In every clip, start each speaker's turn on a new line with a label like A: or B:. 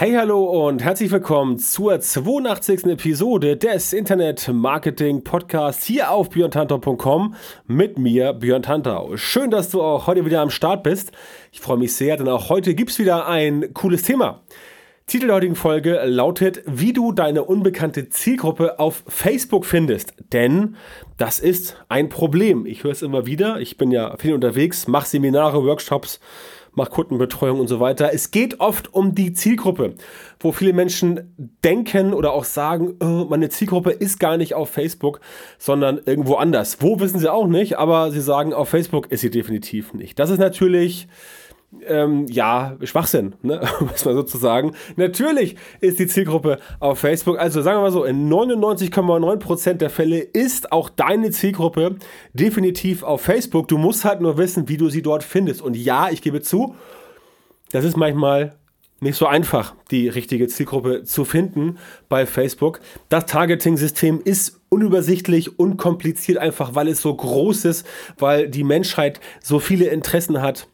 A: Hey, hallo und herzlich willkommen zur 82. Episode des Internet Marketing Podcasts hier auf björntantau.com mit mir, Björn Tantau. Schön, dass du auch heute wieder am Start bist. Ich freue mich sehr, denn auch heute gibt es wieder ein cooles Thema. Titel der heutigen Folge lautet, wie du deine unbekannte Zielgruppe auf Facebook findest. Denn das ist ein Problem. Ich höre es immer wieder. Ich bin ja viel unterwegs, mache Seminare, Workshops mache Kundenbetreuung und so weiter. Es geht oft um die Zielgruppe, wo viele Menschen denken oder auch sagen, oh, meine Zielgruppe ist gar nicht auf Facebook, sondern irgendwo anders. Wo wissen sie auch nicht, aber sie sagen, auf Facebook ist sie definitiv nicht. Das ist natürlich ähm, ja, Schwachsinn, ne? muss man sozusagen. Natürlich ist die Zielgruppe auf Facebook, also sagen wir mal so, in 99,9% der Fälle ist auch deine Zielgruppe definitiv auf Facebook. Du musst halt nur wissen, wie du sie dort findest. Und ja, ich gebe zu, das ist manchmal nicht so einfach, die richtige Zielgruppe zu finden bei Facebook. Das Targeting-System ist unübersichtlich, unkompliziert, einfach weil es so groß ist, weil die Menschheit so viele Interessen hat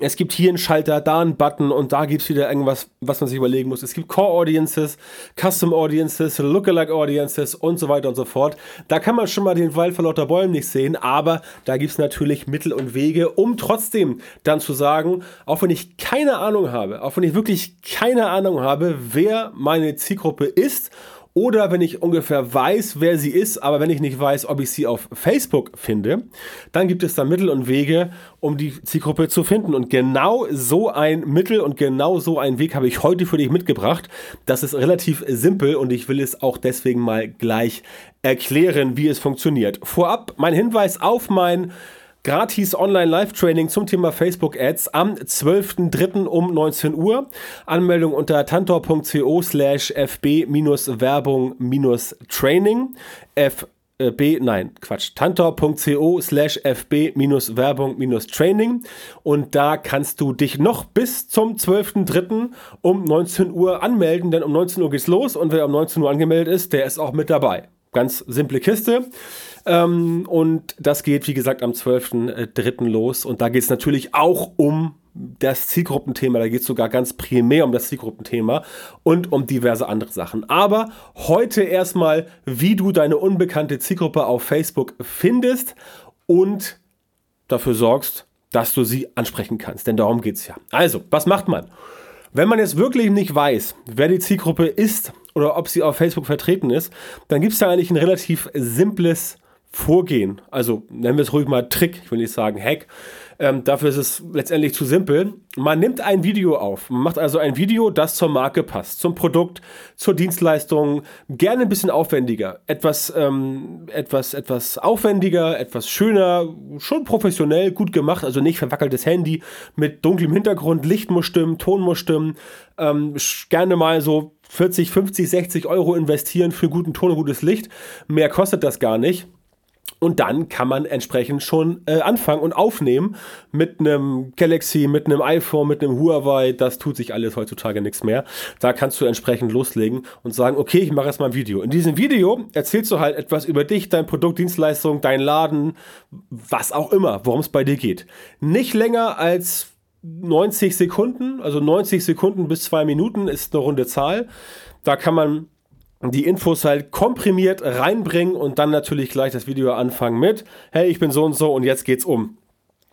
A: es gibt hier einen Schalter, da einen Button und da gibt es wieder irgendwas, was man sich überlegen muss. Es gibt Core Audiences, Custom Audiences, Lookalike Audiences und so weiter und so fort. Da kann man schon mal den Wald vor lauter Bäumen nicht sehen, aber da gibt es natürlich Mittel und Wege, um trotzdem dann zu sagen, auch wenn ich keine Ahnung habe, auch wenn ich wirklich keine Ahnung habe, wer meine Zielgruppe ist oder wenn ich ungefähr weiß, wer sie ist, aber wenn ich nicht weiß, ob ich sie auf Facebook finde, dann gibt es da Mittel und Wege, um die Zielgruppe zu finden. Und genau so ein Mittel und genau so einen Weg habe ich heute für dich mitgebracht. Das ist relativ simpel und ich will es auch deswegen mal gleich erklären, wie es funktioniert. Vorab mein Hinweis auf mein gratis Online-Live-Training zum Thema Facebook-Ads am 12.03. um 19 Uhr. Anmeldung unter tantor.co slash fb-werbung-training. Äh, B, nein, Quatsch, tantor.co slash fb-werbung-training und da kannst du dich noch bis zum 12.03. um 19 Uhr anmelden, denn um 19 Uhr geht's los und wer um 19 Uhr angemeldet ist, der ist auch mit dabei. Ganz simple Kiste. Ähm, und das geht, wie gesagt, am 12.03. los. Und da geht es natürlich auch um das Zielgruppenthema. Da geht es sogar ganz primär um das Zielgruppenthema und um diverse andere Sachen. Aber heute erstmal, wie du deine unbekannte Zielgruppe auf Facebook findest und dafür sorgst, dass du sie ansprechen kannst. Denn darum geht es ja. Also, was macht man? Wenn man jetzt wirklich nicht weiß, wer die Zielgruppe ist oder ob sie auf Facebook vertreten ist, dann gibt es da eigentlich ein relativ simples Vorgehen. Also nennen wir es ruhig mal Trick, ich will nicht sagen Hack. Ähm, dafür ist es letztendlich zu simpel. Man nimmt ein Video auf. Man macht also ein Video, das zur Marke passt, zum Produkt, zur Dienstleistung. Gerne ein bisschen aufwendiger. Etwas, ähm, etwas, etwas aufwendiger, etwas schöner, schon professionell, gut gemacht. Also nicht verwackeltes Handy mit dunklem Hintergrund. Licht muss stimmen, Ton muss stimmen. Ähm, gerne mal so 40, 50, 60 Euro investieren für guten Ton und gutes Licht. Mehr kostet das gar nicht. Und dann kann man entsprechend schon äh, anfangen und aufnehmen mit einem Galaxy, mit einem iPhone, mit einem Huawei. Das tut sich alles heutzutage nichts mehr. Da kannst du entsprechend loslegen und sagen, okay, ich mache jetzt mal ein Video. In diesem Video erzählst du halt etwas über dich, dein Produkt, Dienstleistung, dein Laden, was auch immer, worum es bei dir geht. Nicht länger als 90 Sekunden, also 90 Sekunden bis zwei Minuten ist eine runde Zahl. Da kann man die Infos halt komprimiert reinbringen und dann natürlich gleich das Video anfangen mit, hey, ich bin so und so und jetzt geht's um.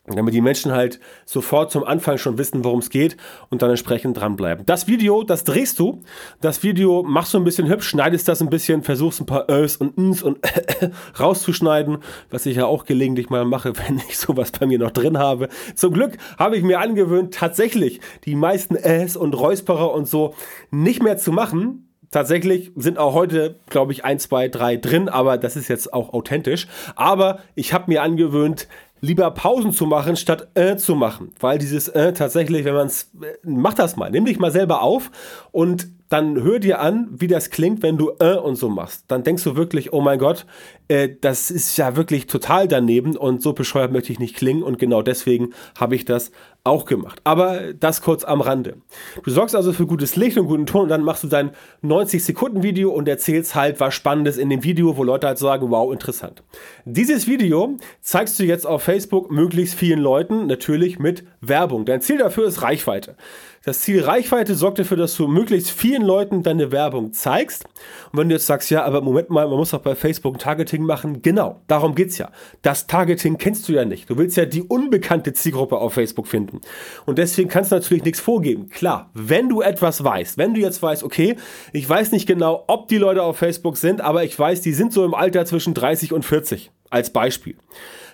A: Damit die Menschen halt sofort zum Anfang schon wissen, worum es geht und dann entsprechend dranbleiben. Das Video, das drehst du. Das Video machst du ein bisschen hübsch, schneidest das ein bisschen, versuchst ein paar Ös und Ns und rauszuschneiden, was ich ja auch gelegentlich mal mache, wenn ich sowas bei mir noch drin habe. Zum Glück habe ich mir angewöhnt, tatsächlich die meisten Äs und Räusperer und so nicht mehr zu machen, Tatsächlich sind auch heute, glaube ich, ein, zwei, drei drin, aber das ist jetzt auch authentisch. Aber ich habe mir angewöhnt, lieber Pausen zu machen, statt äh zu machen. Weil dieses äh tatsächlich, wenn man es, äh, mach das mal, nimm dich mal selber auf und dann hör dir an, wie das klingt, wenn du äh und so machst. Dann denkst du wirklich, oh mein Gott, äh, das ist ja wirklich total daneben und so bescheuert möchte ich nicht klingen und genau deswegen habe ich das auch gemacht. Aber das kurz am Rande. Du sorgst also für gutes Licht und guten Ton und dann machst du dein 90 Sekunden Video und erzählst halt was Spannendes in dem Video, wo Leute halt sagen, wow, interessant. Dieses Video zeigst du jetzt auf Facebook möglichst vielen Leuten, natürlich mit Werbung. Dein Ziel dafür ist Reichweite. Das Ziel Reichweite sorgt dafür, dass du möglichst vielen Leuten deine Werbung zeigst. Und wenn du jetzt sagst, ja, aber Moment mal, man muss doch bei Facebook ein Targeting machen. Genau, darum geht's ja. Das Targeting kennst du ja nicht. Du willst ja die unbekannte Zielgruppe auf Facebook finden. Und deswegen kannst du natürlich nichts vorgeben. Klar, wenn du etwas weißt, wenn du jetzt weißt, okay, ich weiß nicht genau, ob die Leute auf Facebook sind, aber ich weiß, die sind so im Alter zwischen 30 und 40 als Beispiel.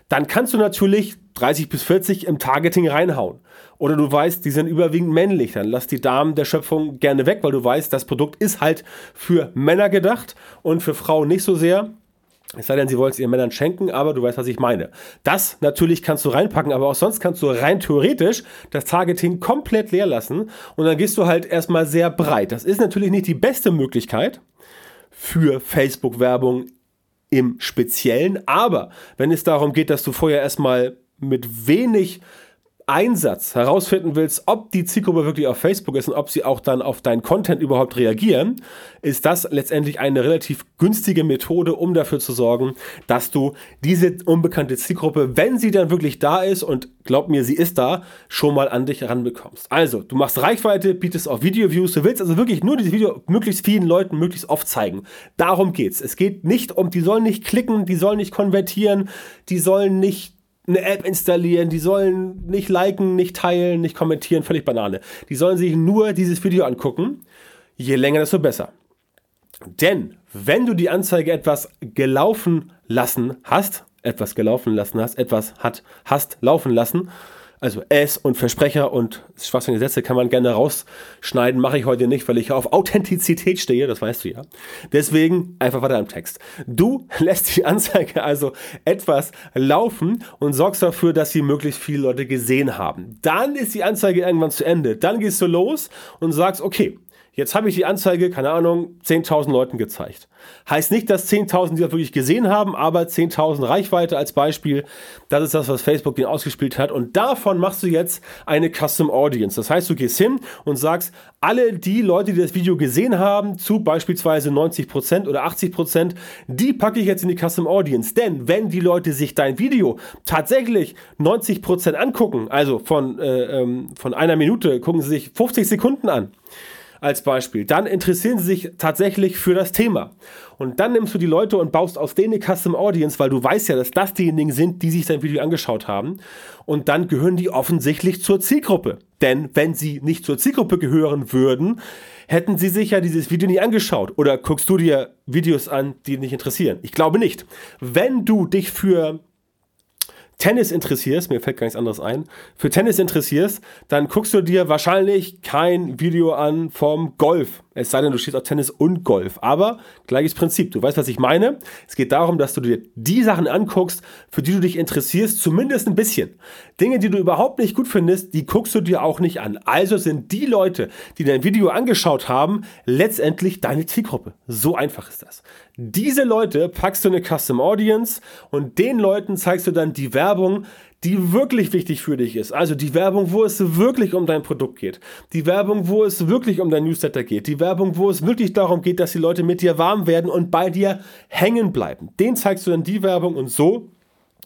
A: Dann kannst du natürlich 30 bis 40 im Targeting reinhauen. Oder du weißt, die sind überwiegend männlich, dann lass die Damen der Schöpfung gerne weg, weil du weißt, das Produkt ist halt für Männer gedacht und für Frauen nicht so sehr. Es sei denn, sie wollen es ihren Männern schenken, aber du weißt, was ich meine. Das natürlich kannst du reinpacken, aber auch sonst kannst du rein theoretisch das Targeting komplett leer lassen und dann gehst du halt erstmal sehr breit. Das ist natürlich nicht die beste Möglichkeit für Facebook-Werbung im Speziellen, aber wenn es darum geht, dass du vorher erstmal mit wenig Einsatz herausfinden willst, ob die Zielgruppe wirklich auf Facebook ist und ob sie auch dann auf deinen Content überhaupt reagieren, ist das letztendlich eine relativ günstige Methode, um dafür zu sorgen, dass du diese unbekannte Zielgruppe, wenn sie dann wirklich da ist und glaub mir, sie ist da, schon mal an dich ranbekommst. Also, du machst Reichweite, bietest auch Video-Views, du willst also wirklich nur dieses Video möglichst vielen Leuten möglichst oft zeigen. Darum geht's. Es geht nicht um, die sollen nicht klicken, die sollen nicht konvertieren, die sollen nicht eine App installieren, die sollen nicht liken, nicht teilen, nicht kommentieren, völlig Banane. Die sollen sich nur dieses Video angucken. Je länger, desto besser. Denn wenn du die Anzeige etwas gelaufen lassen hast, etwas gelaufen lassen hast, etwas hat, hast laufen lassen, also S und Versprecher und schwachsinnige Sätze kann man gerne rausschneiden, mache ich heute nicht, weil ich auf Authentizität stehe, das weißt du ja. Deswegen einfach weiter im Text. Du lässt die Anzeige also etwas laufen und sorgst dafür, dass sie möglichst viele Leute gesehen haben. Dann ist die Anzeige irgendwann zu Ende. Dann gehst du los und sagst, okay, Jetzt habe ich die Anzeige, keine Ahnung, 10.000 Leuten gezeigt. Heißt nicht, dass 10.000 die das wirklich gesehen haben, aber 10.000 Reichweite als Beispiel, das ist das, was Facebook den ausgespielt hat. Und davon machst du jetzt eine Custom Audience. Das heißt, du gehst hin und sagst, alle die Leute, die das Video gesehen haben, zu beispielsweise 90% oder 80%, die packe ich jetzt in die Custom Audience. Denn wenn die Leute sich dein Video tatsächlich 90% angucken, also von, äh, ähm, von einer Minute, gucken sie sich 50 Sekunden an als Beispiel. Dann interessieren sie sich tatsächlich für das Thema. Und dann nimmst du die Leute und baust aus denen eine Custom Audience, weil du weißt ja, dass das diejenigen sind, die sich dein Video angeschaut haben. Und dann gehören die offensichtlich zur Zielgruppe. Denn wenn sie nicht zur Zielgruppe gehören würden, hätten sie sich ja dieses Video nie angeschaut. Oder guckst du dir Videos an, die dich interessieren? Ich glaube nicht. Wenn du dich für Tennis interessierst, mir fällt gar nichts anderes ein, für Tennis interessierst, dann guckst du dir wahrscheinlich kein Video an vom Golf. Es sei denn, du stehst auf Tennis und Golf. Aber gleiches Prinzip. Du weißt, was ich meine. Es geht darum, dass du dir die Sachen anguckst, für die du dich interessierst, zumindest ein bisschen. Dinge, die du überhaupt nicht gut findest, die guckst du dir auch nicht an. Also sind die Leute, die dein Video angeschaut haben, letztendlich deine Zielgruppe. So einfach ist das. Diese Leute packst du in eine Custom Audience und den Leuten zeigst du dann die Werbung, die wirklich wichtig für dich ist. Also die Werbung, wo es wirklich um dein Produkt geht. Die Werbung, wo es wirklich um dein Newsletter geht. Die Werbung, wo es wirklich darum geht, dass die Leute mit dir warm werden und bei dir hängen bleiben. Den zeigst du dann die Werbung und so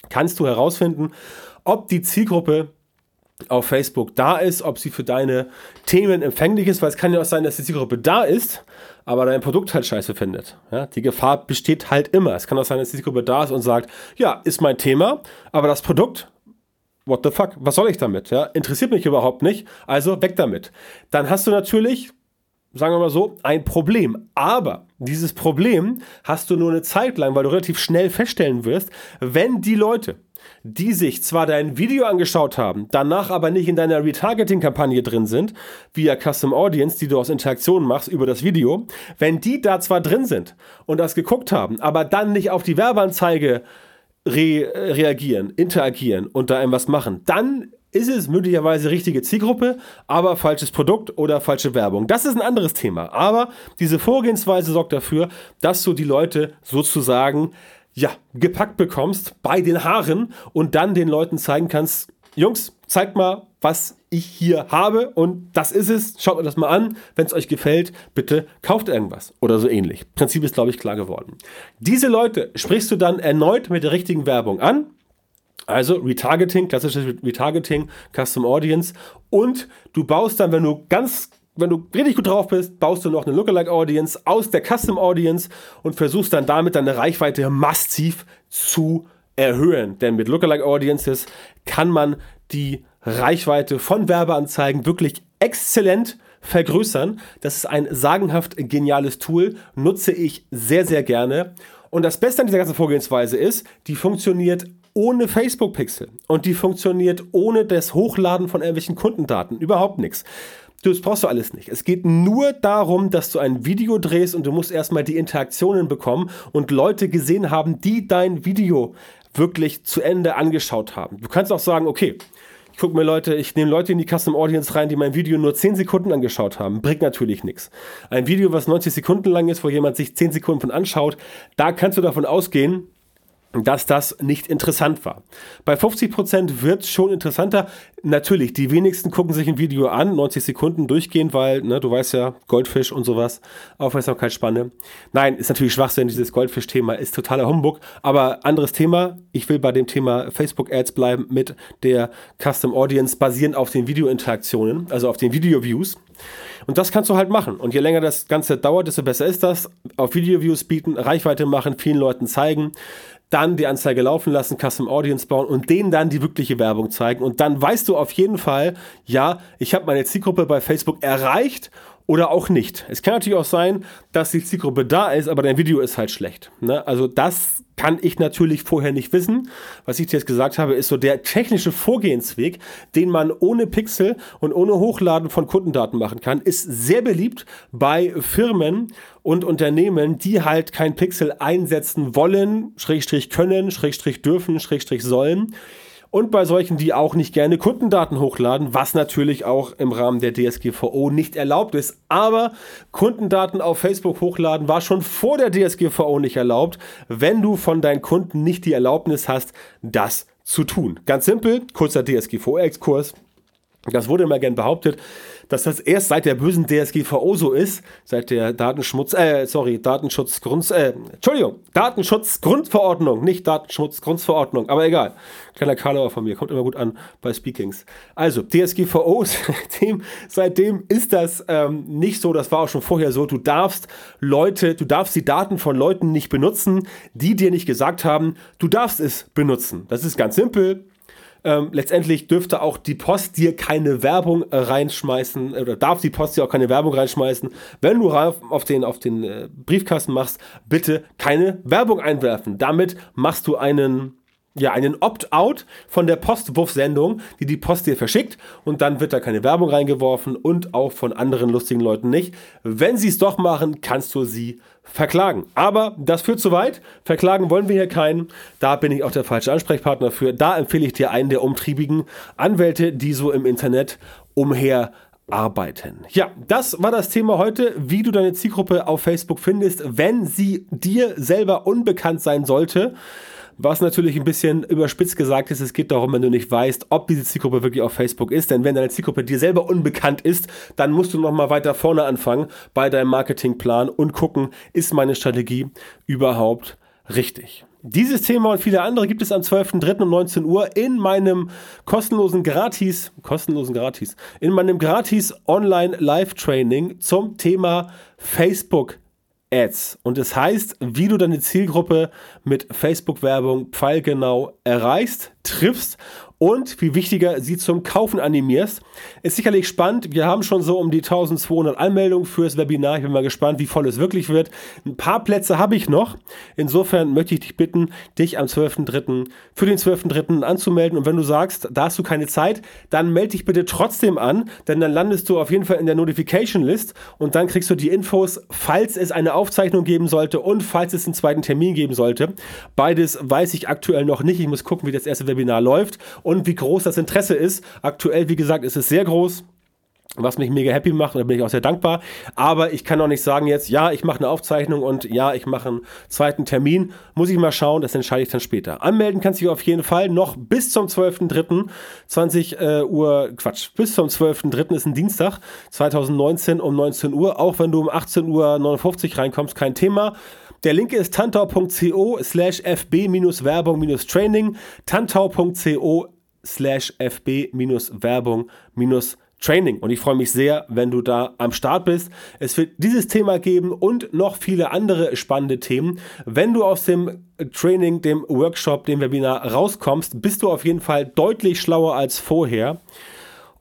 A: kannst du herausfinden, ob die Zielgruppe auf Facebook da ist, ob sie für deine Themen empfänglich ist, weil es kann ja auch sein, dass die Zielgruppe da ist, aber dein Produkt halt scheiße findet. Ja, die Gefahr besteht halt immer. Es kann auch sein, dass die Zielgruppe da ist und sagt, ja, ist mein Thema, aber das Produkt what the fuck, was soll ich damit? Ja? Interessiert mich überhaupt nicht, also weg damit. Dann hast du natürlich, sagen wir mal so, ein Problem. Aber dieses Problem hast du nur eine Zeit lang, weil du relativ schnell feststellen wirst, wenn die Leute, die sich zwar dein Video angeschaut haben, danach aber nicht in deiner Retargeting-Kampagne drin sind, via Custom Audience, die du aus Interaktionen machst über das Video, wenn die da zwar drin sind und das geguckt haben, aber dann nicht auf die Werbeanzeige re reagieren, interagieren und da etwas machen, dann ist es möglicherweise richtige Zielgruppe, aber falsches Produkt oder falsche Werbung. Das ist ein anderes Thema. Aber diese Vorgehensweise sorgt dafür, dass du die Leute sozusagen ja, gepackt bekommst bei den Haaren und dann den Leuten zeigen kannst, Jungs, zeigt mal, was ich hier habe und das ist es. Schaut euch das mal an. Wenn es euch gefällt, bitte kauft irgendwas oder so ähnlich. Prinzip ist, glaube ich, klar geworden. Diese Leute sprichst du dann erneut mit der richtigen Werbung an. Also Retargeting, klassisches Retargeting, Custom Audience und du baust dann, wenn du ganz wenn du richtig gut drauf bist, baust du noch eine Lookalike Audience aus der Custom Audience und versuchst dann damit deine Reichweite massiv zu erhöhen. Denn mit Lookalike Audiences kann man die Reichweite von Werbeanzeigen wirklich exzellent vergrößern. Das ist ein sagenhaft geniales Tool, nutze ich sehr, sehr gerne. Und das Beste an dieser ganzen Vorgehensweise ist, die funktioniert ohne Facebook-Pixel und die funktioniert ohne das Hochladen von irgendwelchen Kundendaten. Überhaupt nichts. Das brauchst du alles nicht. Es geht nur darum, dass du ein Video drehst und du musst erstmal die Interaktionen bekommen und Leute gesehen haben, die dein Video wirklich zu Ende angeschaut haben. Du kannst auch sagen, okay, ich gucke mir Leute, ich nehme Leute in die Custom Audience rein, die mein Video nur 10 Sekunden angeschaut haben. Bringt natürlich nichts. Ein Video, was 90 Sekunden lang ist, wo jemand sich 10 Sekunden von anschaut, da kannst du davon ausgehen, dass das nicht interessant war. Bei 50% wird es schon interessanter. Natürlich, die wenigsten gucken sich ein Video an, 90 Sekunden durchgehend, weil, ne, du weißt ja, Goldfisch und sowas, Aufmerksamkeitsspanne. Nein, ist natürlich Schwachsinn, dieses Goldfisch-Thema ist totaler Humbug, aber anderes Thema. Ich will bei dem Thema Facebook-Ads bleiben mit der Custom Audience basierend auf den Videointeraktionen, also auf den Video-Views. Und das kannst du halt machen. Und je länger das Ganze dauert, desto besser ist das. Auf Video-Views bieten, Reichweite machen, vielen Leuten zeigen dann die Anzeige laufen lassen, Custom Audience bauen und denen dann die wirkliche Werbung zeigen. Und dann weißt du auf jeden Fall, ja, ich habe meine Zielgruppe bei Facebook erreicht oder auch nicht. Es kann natürlich auch sein, dass die Zielgruppe da ist, aber dein Video ist halt schlecht. Ne? Also das kann ich natürlich vorher nicht wissen. Was ich dir jetzt gesagt habe, ist so der technische Vorgehensweg, den man ohne Pixel und ohne Hochladen von Kundendaten machen kann, ist sehr beliebt bei Firmen und Unternehmen, die halt kein Pixel einsetzen wollen, Schrägstrich können, Schrägstrich dürfen, Schrägstrich sollen und bei solchen, die auch nicht gerne Kundendaten hochladen, was natürlich auch im Rahmen der DSGVO nicht erlaubt ist. Aber Kundendaten auf Facebook hochladen war schon vor der DSGVO nicht erlaubt, wenn du von deinen Kunden nicht die Erlaubnis hast, das zu tun. Ganz simpel, kurzer DSGVO-Exkurs. Das wurde immer gern behauptet, dass das erst seit der bösen DSGVO so ist, seit der Datenschmutz, äh, sorry, Datenschutzgrund, äh, Entschuldigung, Datenschutzgrundverordnung, nicht Datenschutzgrundverordnung, aber egal. Kleiner Karlauer von mir, kommt immer gut an bei Speakings. Also, DSGVO, seitdem, seitdem ist das ähm, nicht so, das war auch schon vorher so, du darfst Leute, du darfst die Daten von Leuten nicht benutzen, die dir nicht gesagt haben, du darfst es benutzen. Das ist ganz simpel ähm, letztendlich dürfte auch die Post dir keine Werbung äh, reinschmeißen oder darf die Post dir auch keine Werbung reinschmeißen. Wenn du auf den, auf den äh, Briefkasten machst, bitte keine Werbung einwerfen. Damit machst du einen ja, einen Opt-out von der Postwurfsendung, die die Post dir verschickt und dann wird da keine Werbung reingeworfen und auch von anderen lustigen Leuten nicht. Wenn sie es doch machen, kannst du sie verklagen. Aber das führt zu weit. Verklagen wollen wir hier keinen. Da bin ich auch der falsche Ansprechpartner für. Da empfehle ich dir einen der umtriebigen Anwälte, die so im Internet umher arbeiten. Ja, das war das Thema heute, wie du deine Zielgruppe auf Facebook findest, wenn sie dir selber unbekannt sein sollte. Was natürlich ein bisschen überspitzt gesagt ist, es geht darum, wenn du nicht weißt, ob diese Zielgruppe wirklich auf Facebook ist. Denn wenn deine Zielgruppe dir selber unbekannt ist, dann musst du nochmal weiter vorne anfangen bei deinem Marketingplan und gucken, ist meine Strategie überhaupt richtig. Dieses Thema und viele andere gibt es am 12.03. um 19 Uhr in meinem kostenlosen Gratis, kostenlosen Gratis, in meinem Gratis Online Live Training zum Thema Facebook Ads. Und es das heißt, wie du deine Zielgruppe mit Facebook-Werbung pfeilgenau erreichst. Triffst und wie wichtiger sie zum Kaufen animierst. Ist sicherlich spannend. Wir haben schon so um die 1200 Anmeldungen fürs Webinar. Ich bin mal gespannt, wie voll es wirklich wird. Ein paar Plätze habe ich noch. Insofern möchte ich dich bitten, dich am 12.3. für den 12.3. anzumelden. Und wenn du sagst, da hast du keine Zeit, dann melde dich bitte trotzdem an, denn dann landest du auf jeden Fall in der Notification List und dann kriegst du die Infos, falls es eine Aufzeichnung geben sollte und falls es einen zweiten Termin geben sollte. Beides weiß ich aktuell noch nicht. Ich muss gucken, wie das erste Webinar läuft und wie groß das Interesse ist. Aktuell, wie gesagt, ist es sehr groß was mich mega happy macht und da bin ich auch sehr dankbar. Aber ich kann auch nicht sagen jetzt, ja, ich mache eine Aufzeichnung und ja, ich mache einen zweiten Termin. Muss ich mal schauen, das entscheide ich dann später. Anmelden kannst du dich auf jeden Fall noch bis zum 12.03. 20 äh, Uhr, Quatsch, bis zum 12.03. ist ein Dienstag, 2019 um 19 Uhr. Auch wenn du um 18.59 Uhr reinkommst, kein Thema. Der Link ist tantau.co slash fb-werbung-training, tantau.co slash fb-werbung-training. Und ich freue mich sehr, wenn du da am Start bist. Es wird dieses Thema geben und noch viele andere spannende Themen. Wenn du aus dem Training, dem Workshop, dem Webinar rauskommst, bist du auf jeden Fall deutlich schlauer als vorher.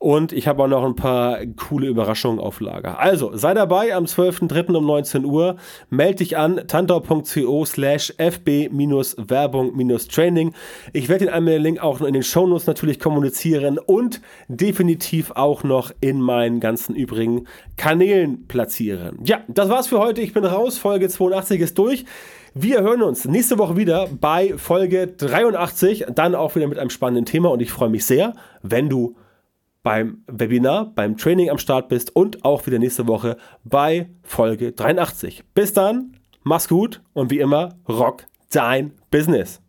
A: Und ich habe auch noch ein paar coole Überraschungen auf Lager. Also, sei dabei am 12.03. um 19 Uhr. Melde dich an tantau.co slash fb-werbung-training. Ich werde den Anmeldung auch noch in den Shownotes natürlich kommunizieren und definitiv auch noch in meinen ganzen übrigen Kanälen platzieren. Ja, das war's für heute. Ich bin raus. Folge 82 ist durch. Wir hören uns nächste Woche wieder bei Folge 83, dann auch wieder mit einem spannenden Thema und ich freue mich sehr, wenn du beim Webinar, beim Training am Start bist und auch wieder nächste Woche bei Folge 83. Bis dann, mach's gut und wie immer, rock dein Business.